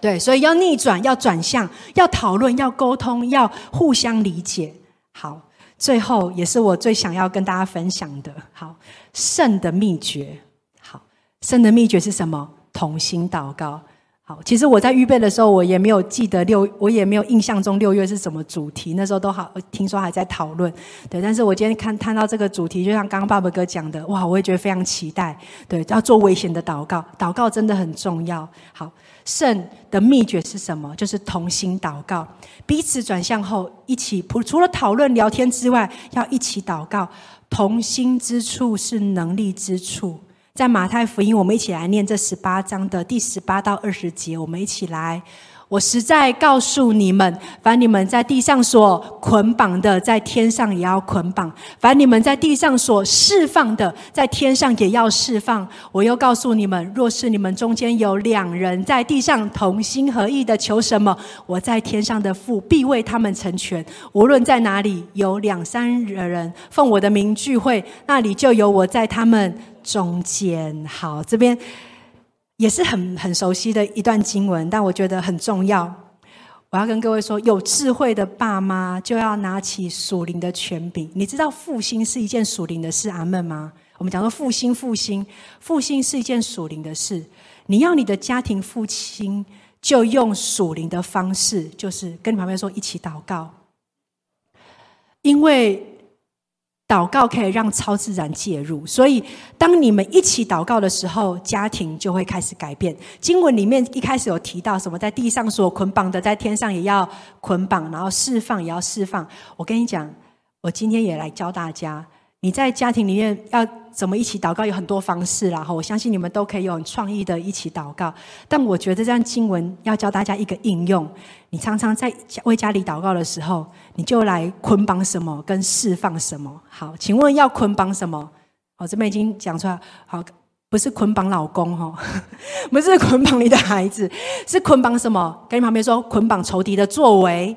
对，所以要逆转，要转向，要讨论，要沟通，要互相理解。好，最后也是我最想要跟大家分享的。好，圣的秘诀。好，圣的秘诀是什么？同心祷告。好，其实我在预备的时候，我也没有记得六，我也没有印象中六月是什么主题。那时候都好，听说还在讨论。对，但是我今天看看到这个主题，就像刚刚爸爸哥讲的，哇，我也觉得非常期待。对，要做危险的祷告，祷告真的很重要。好。圣的秘诀是什么？就是同心祷告，彼此转向后一起。除了讨论聊天之外，要一起祷告。同心之处是能力之处。在马太福音，我们一起来念这十八章的第十八到二十节。我们一起来。我实在告诉你们，凡你们在地上所捆绑的，在天上也要捆绑；凡你们在地上所释放的，在天上也要释放。我又告诉你们，若是你们中间有两人在地上同心合意的求什么，我在天上的父必为他们成全。无论在哪里有两三人人奉我的名聚会，那里就有我在他们中间。好，这边。也是很很熟悉的一段经文，但我觉得很重要。我要跟各位说，有智慧的爸妈就要拿起属灵的权柄。你知道复兴是一件属灵的事，阿门吗？我们讲说复兴，复兴，复兴是一件属灵的事。你要你的家庭复兴，就用属灵的方式，就是跟你旁边说一起祷告，因为。祷告可以让超自然介入，所以当你们一起祷告的时候，家庭就会开始改变。经文里面一开始有提到什么，在地上所捆绑的，在天上也要捆绑，然后释放也要释放。我跟你讲，我今天也来教大家。你在家庭里面要怎么一起祷告？有很多方式啦，哈！我相信你们都可以有很创意的一起祷告。但我觉得这样经文要教大家一个应用。你常常在为家里祷告的时候，你就来捆绑什么，跟释放什么。好，请问要捆绑什么？我这边已经讲出来。好，不是捆绑老公哈，不是捆绑你的孩子，是捆绑什么？跟你旁边说，捆绑仇敌的作为。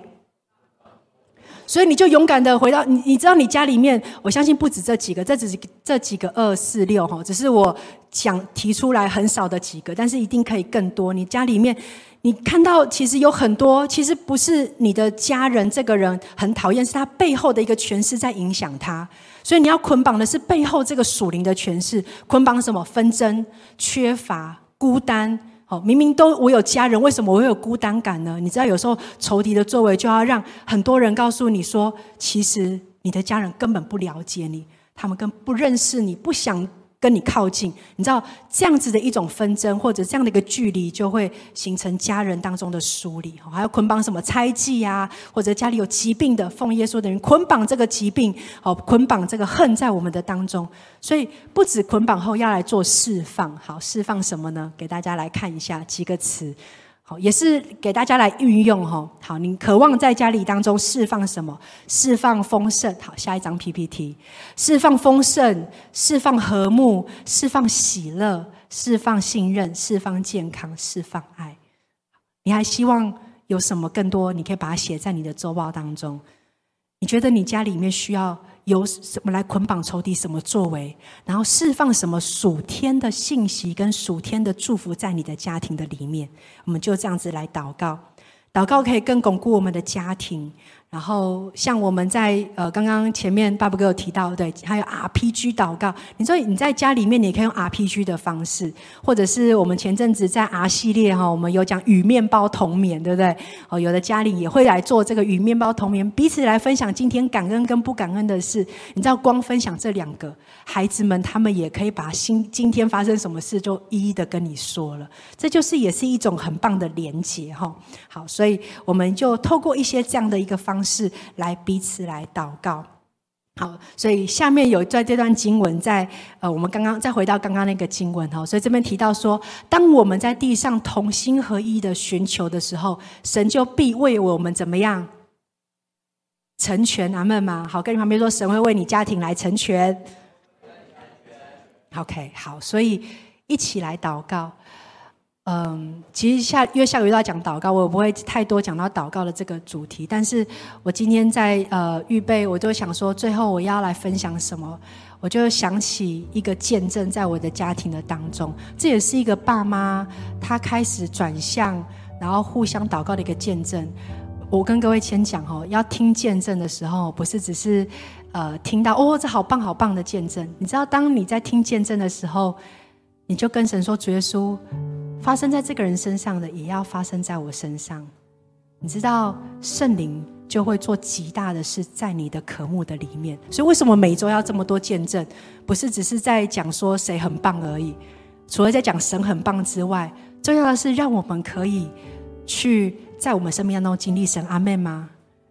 所以你就勇敢的回到你，你知道你家里面，我相信不止这几个，这只是这几个二四六哈，只是我想提出来很少的几个，但是一定可以更多。你家里面，你看到其实有很多，其实不是你的家人这个人很讨厌，是他背后的一个权势在影响他。所以你要捆绑的是背后这个属灵的权势，捆绑什么纷争、缺乏、孤单。明明都我有家人，为什么我会有孤单感呢？你知道，有时候仇敌的作为，就要让很多人告诉你说，其实你的家人根本不了解你，他们更不认识你，不想。跟你靠近，你知道这样子的一种纷争，或者这样的一个距离，就会形成家人当中的疏离。还有捆绑什么猜忌啊，或者家里有疾病的，奉耶稣的人捆绑这个疾病，哦，捆绑这个恨在我们的当中。所以不止捆绑后要来做释放，好，释放什么呢？给大家来看一下几个词。好，也是给大家来运用哈。好，你渴望在家里当中释放什么？释放丰盛。好，下一张 PPT，释放丰盛，释放和睦，释放喜乐，释放信任，释放健康，释放爱。你还希望有什么更多？你可以把它写在你的周报当中。你觉得你家里面需要？由什么来捆绑仇敌？什么作为？然后释放什么属天的信息跟属天的祝福在你的家庭的里面？我们就这样子来祷告，祷告可以更巩固我们的家庭。然后，像我们在呃刚刚前面爸爸哥有提到，对，还有 RPG 祷告。你说你在家里面，你可以用 RPG 的方式，或者是我们前阵子在 R 系列哈，我们有讲与面包同眠，对不对？哦，有的家里也会来做这个与面包同眠，彼此来分享今天感恩跟不感恩的事。你知道，光分享这两个，孩子们他们也可以把今今天发生什么事，就一一的跟你说了。这就是也是一种很棒的连结哈。好，所以我们就透过一些这样的一个方。是来彼此来祷告，好，所以下面有在这段经文，在呃，我们刚刚再回到刚刚那个经文哈，所以这边提到说，当我们在地上同心合一的寻求的时候，神就必为我们怎么样成全阿门吗？好，跟你旁边说，神会为你家庭来成全。OK，好，所以一起来祷告。嗯，其实下因为下个月要讲祷告，我不会太多讲到祷告的这个主题。但是我今天在呃预备，我就想说，最后我要来分享什么？我就想起一个见证，在我的家庭的当中，这也是一个爸妈他开始转向，然后互相祷告的一个见证。我跟各位先讲哦，要听见证的时候，不是只是呃听到哦，这好棒好棒的见证。你知道，当你在听见证的时候，你就跟神说，主耶稣。发生在这个人身上的，也要发生在我身上。你知道，圣灵就会做极大的事在你的渴慕的里面。所以，为什么每周要这么多见证？不是只是在讲说谁很棒而已。除了在讲神很棒之外，重要的是让我们可以去在我们生命当中经历神。阿妹吗？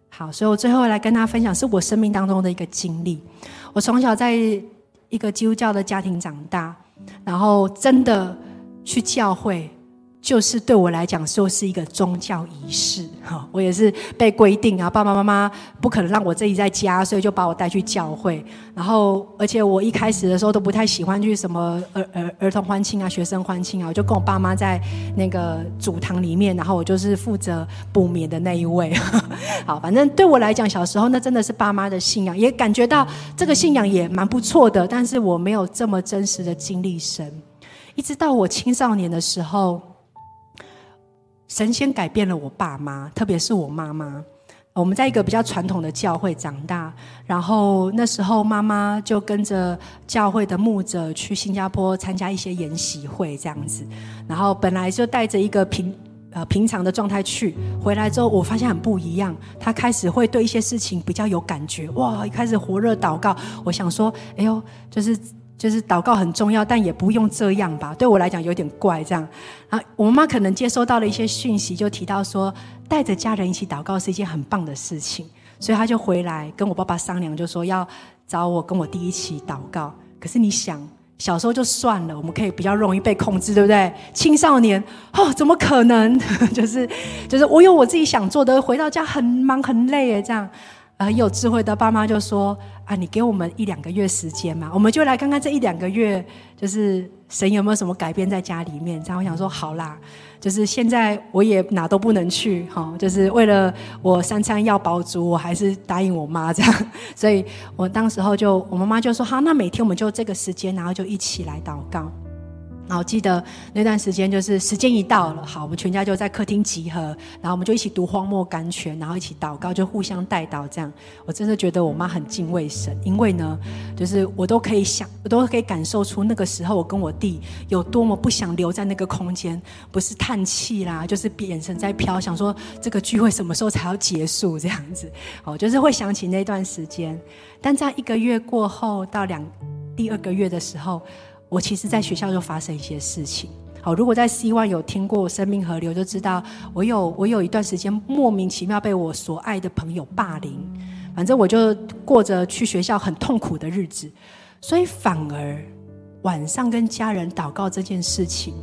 好，所以我最后来跟大家分享，是我生命当中的一个经历。我从小在一个基督教的家庭长大，然后真的。去教会，就是对我来讲，就是一个宗教仪式。哈，我也是被规定啊，爸爸妈妈不可能让我自己在家，所以就把我带去教会。然后，而且我一开始的时候都不太喜欢去什么儿儿儿童欢庆啊、学生欢庆啊，我就跟我爸妈在那个主堂里面，然后我就是负责补眠的那一位。好，反正对我来讲，小时候那真的是爸妈的信仰，也感觉到这个信仰也蛮不错的，但是我没有这么真实的经历神。一直到我青少年的时候，神仙改变了我爸妈，特别是我妈妈。我们在一个比较传统的教会长大，然后那时候妈妈就跟着教会的牧者去新加坡参加一些研习会这样子，然后本来就带着一个平呃平常的状态去，回来之后我发现很不一样，他开始会对一些事情比较有感觉，哇，一开始火热祷告。我想说，哎呦，就是就是祷告很重要，但也不用这样吧，对我来讲有点怪这样。啊，我妈可能接收到了一些讯息，就提到说。带着家人一起祷告是一件很棒的事情，所以她就回来跟我爸爸商量，就说要找我跟我弟一起祷告。可是你想，小时候就算了，我们可以比较容易被控制，对不对？青少年哦，怎么可能？就是就是我有我自己想做的，回到家很忙很累诶，这样。呃，有智慧的爸妈就说啊，你给我们一两个月时间嘛，我们就来看看这一两个月，就是神有没有什么改变在家里面。这样我想说，好啦。就是现在我也哪都不能去哈，就是为了我三餐要饱足，我还是答应我妈这样，所以我当时候就我妈妈就说好，那每天我们就这个时间，然后就一起来祷告。然后记得那段时间，就是时间一到了，好，我们全家就在客厅集合，然后我们就一起读荒漠甘泉，然后一起祷告，就互相带祷。这样，我真的觉得我妈很敬畏神，因为呢，就是我都可以想，我都可以感受出那个时候我跟我弟有多么不想留在那个空间，不是叹气啦，就是眼神在飘，想说这个聚会什么时候才要结束这样子。哦，就是会想起那段时间。但在一个月过后，到两第二个月的时候。我其实，在学校就发生一些事情。好，如果在 C One 有听过生命河流，就知道我有我有一段时间莫名其妙被我所爱的朋友霸凌。反正我就过着去学校很痛苦的日子，所以反而晚上跟家人祷告这件事情，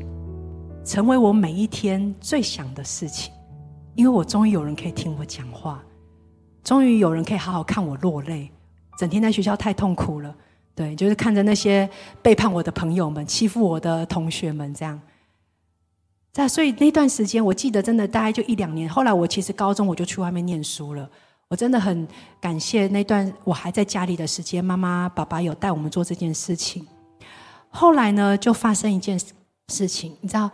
成为我每一天最想的事情。因为我终于有人可以听我讲话，终于有人可以好好看我落泪。整天在学校太痛苦了。对，就是看着那些背叛我的朋友们、欺负我的同学们这样。在所以那段时间，我记得真的大概就一两年。后来我其实高中我就去外面念书了。我真的很感谢那段我还在家里的时间，妈妈、爸爸有带我们做这件事情。后来呢，就发生一件事情，你知道。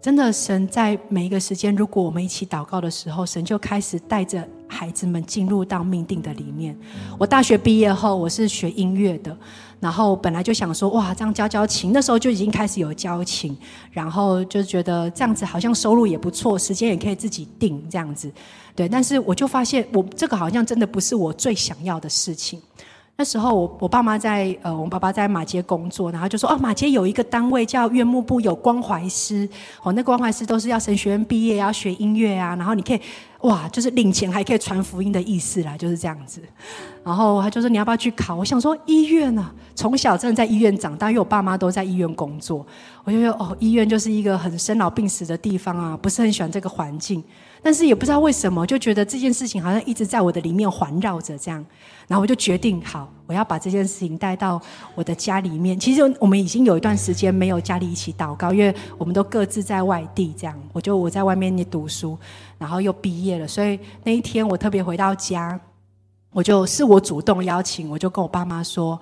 真的，神在每一个时间，如果我们一起祷告的时候，神就开始带着孩子们进入到命定的里面。我大学毕业后，我是学音乐的，然后本来就想说，哇，这样教教琴，那时候就已经开始有教琴，然后就觉得这样子好像收入也不错，时间也可以自己定这样子，对。但是我就发现，我这个好像真的不是我最想要的事情。那时候我我爸妈在呃，我爸爸在马街工作，然后就说哦，马街有一个单位叫院牧部，有关怀师，哦，那关怀师都是要神学院毕业，要学音乐啊，然后你可以哇，就是领钱还可以传福音的意思啦，就是这样子。然后他就说你要不要去考？我想说医院啊，从小真的在医院长大，因为我爸妈都在医院工作，我就说哦，医院就是一个很生老病死的地方啊，不是很喜欢这个环境。但是也不知道为什么，就觉得这件事情好像一直在我的里面环绕着这样，然后我就决定好，我要把这件事情带到我的家里面。其实我们已经有一段时间没有家里一起祷告，因为我们都各自在外地这样。我就我在外面念读书，然后又毕业了，所以那一天我特别回到家，我就是我主动邀请，我就跟我爸妈说。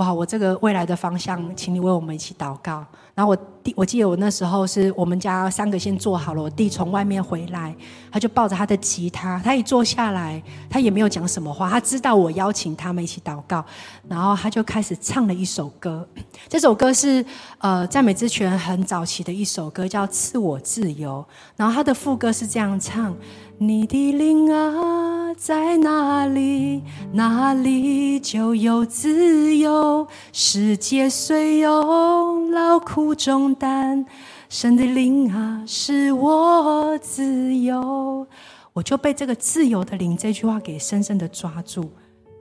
哇！我这个未来的方向，请你为我们一起祷告。然后我弟，我记得我那时候是我们家三个先做好了。我弟从外面回来，他就抱着他的吉他，他一坐下来，他也没有讲什么话。他知道我邀请他们一起祷告，然后他就开始唱了一首歌。这首歌是呃赞美之泉很早期的一首歌，叫《赐我自由》。然后他的副歌是这样唱。你的灵啊，在哪里？哪里就有自由。世界虽有劳苦重担，神的灵啊，使我自由。我就被这个自由的灵这句话给深深的抓住。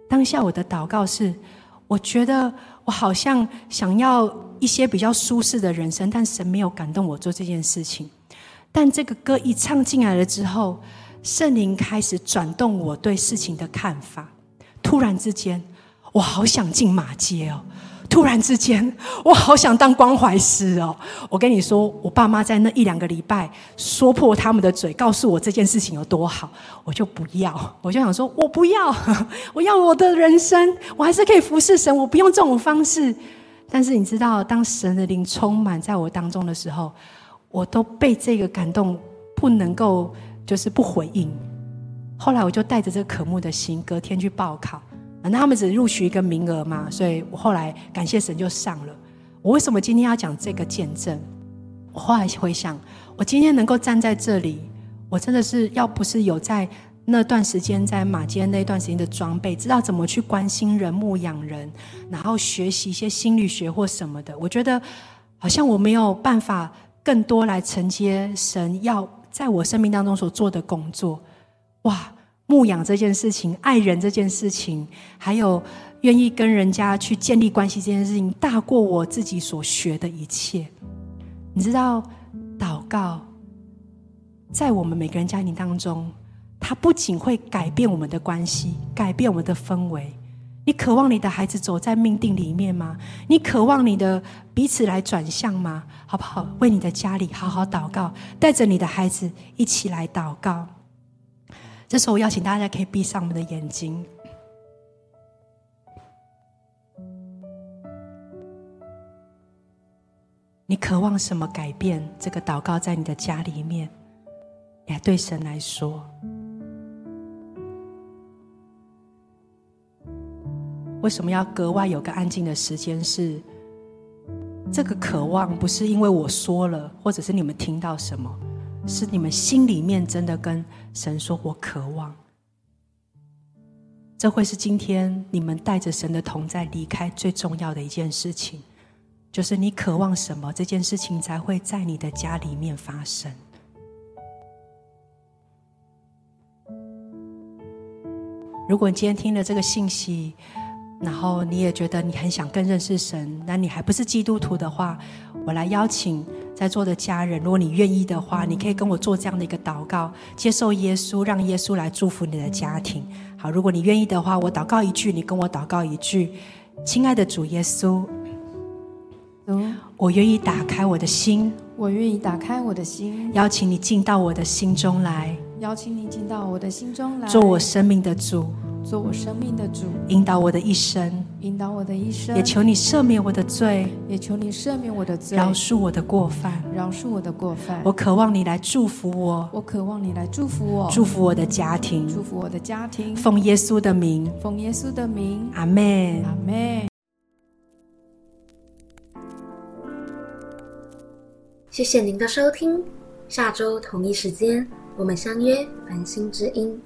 当下我的祷告是：我觉得我好像想要一些比较舒适的人生，但神没有感动我做这件事情。但这个歌一唱进来了之后，圣灵开始转动我对事情的看法。突然之间，我好想进马街哦！突然之间，我好想当关怀师哦！我跟你说，我爸妈在那一两个礼拜说破他们的嘴，告诉我这件事情有多好，我就不要。我就想说，我不要，我要我的人生，我还是可以服侍神，我不用这种方式。但是你知道，当神的灵充满在我当中的时候，我都被这个感动，不能够就是不回应。后来我就带着这个渴慕的心，隔天去报考。那他们只录取一个名额嘛，所以我后来感谢神就上了。我为什么今天要讲这个见证？我后来回想，我今天能够站在这里，我真的是要不是有在。那段时间在马街那段时间的装备，知道怎么去关心人、牧养人，然后学习一些心理学或什么的。我觉得好像我没有办法更多来承接神要在我生命当中所做的工作。哇，牧养这件事情、爱人这件事情，还有愿意跟人家去建立关系这件事情，大过我自己所学的一切。你知道，祷告在我们每个人家庭当中。它不仅会改变我们的关系，改变我们的氛围。你渴望你的孩子走在命定里面吗？你渴望你的彼此来转向吗？好不好？为你的家里好好祷告，带着你的孩子一起来祷告。这时候，我邀请大家可以闭上我们的眼睛。你渴望什么改变？这个祷告在你的家里面，也对神来说。为什么要格外有个安静的时间？是这个渴望，不是因为我说了，或者是你们听到什么，是你们心里面真的跟神说：“我渴望。”这会是今天你们带着神的同在离开最重要的一件事情，就是你渴望什么，这件事情才会在你的家里面发生。如果你今天听了这个信息，然后你也觉得你很想更认识神，那你还不是基督徒的话，我来邀请在座的家人，如果你愿意的话，你可以跟我做这样的一个祷告，接受耶稣，让耶稣来祝福你的家庭。好，如果你愿意的话，我祷告一句，你跟我祷告一句，亲爱的主。耶稣，我愿意打开我的心，我愿意打开我的心，邀请你进到我的心中来，邀请你进到我的心中来，做我生命的主。做我生命的主，引导我的一生，引导我的一生，也求你赦免我的罪，也求你赦免我的罪，饶恕我的过犯，饶恕我的过犯。我渴望你来祝福我，我渴望你来祝福我，祝福我的家庭，祝福我的家庭。奉耶稣的名，奉耶稣的名，阿门，阿门。谢谢您的收听，下周同一时间我们相约繁星之音。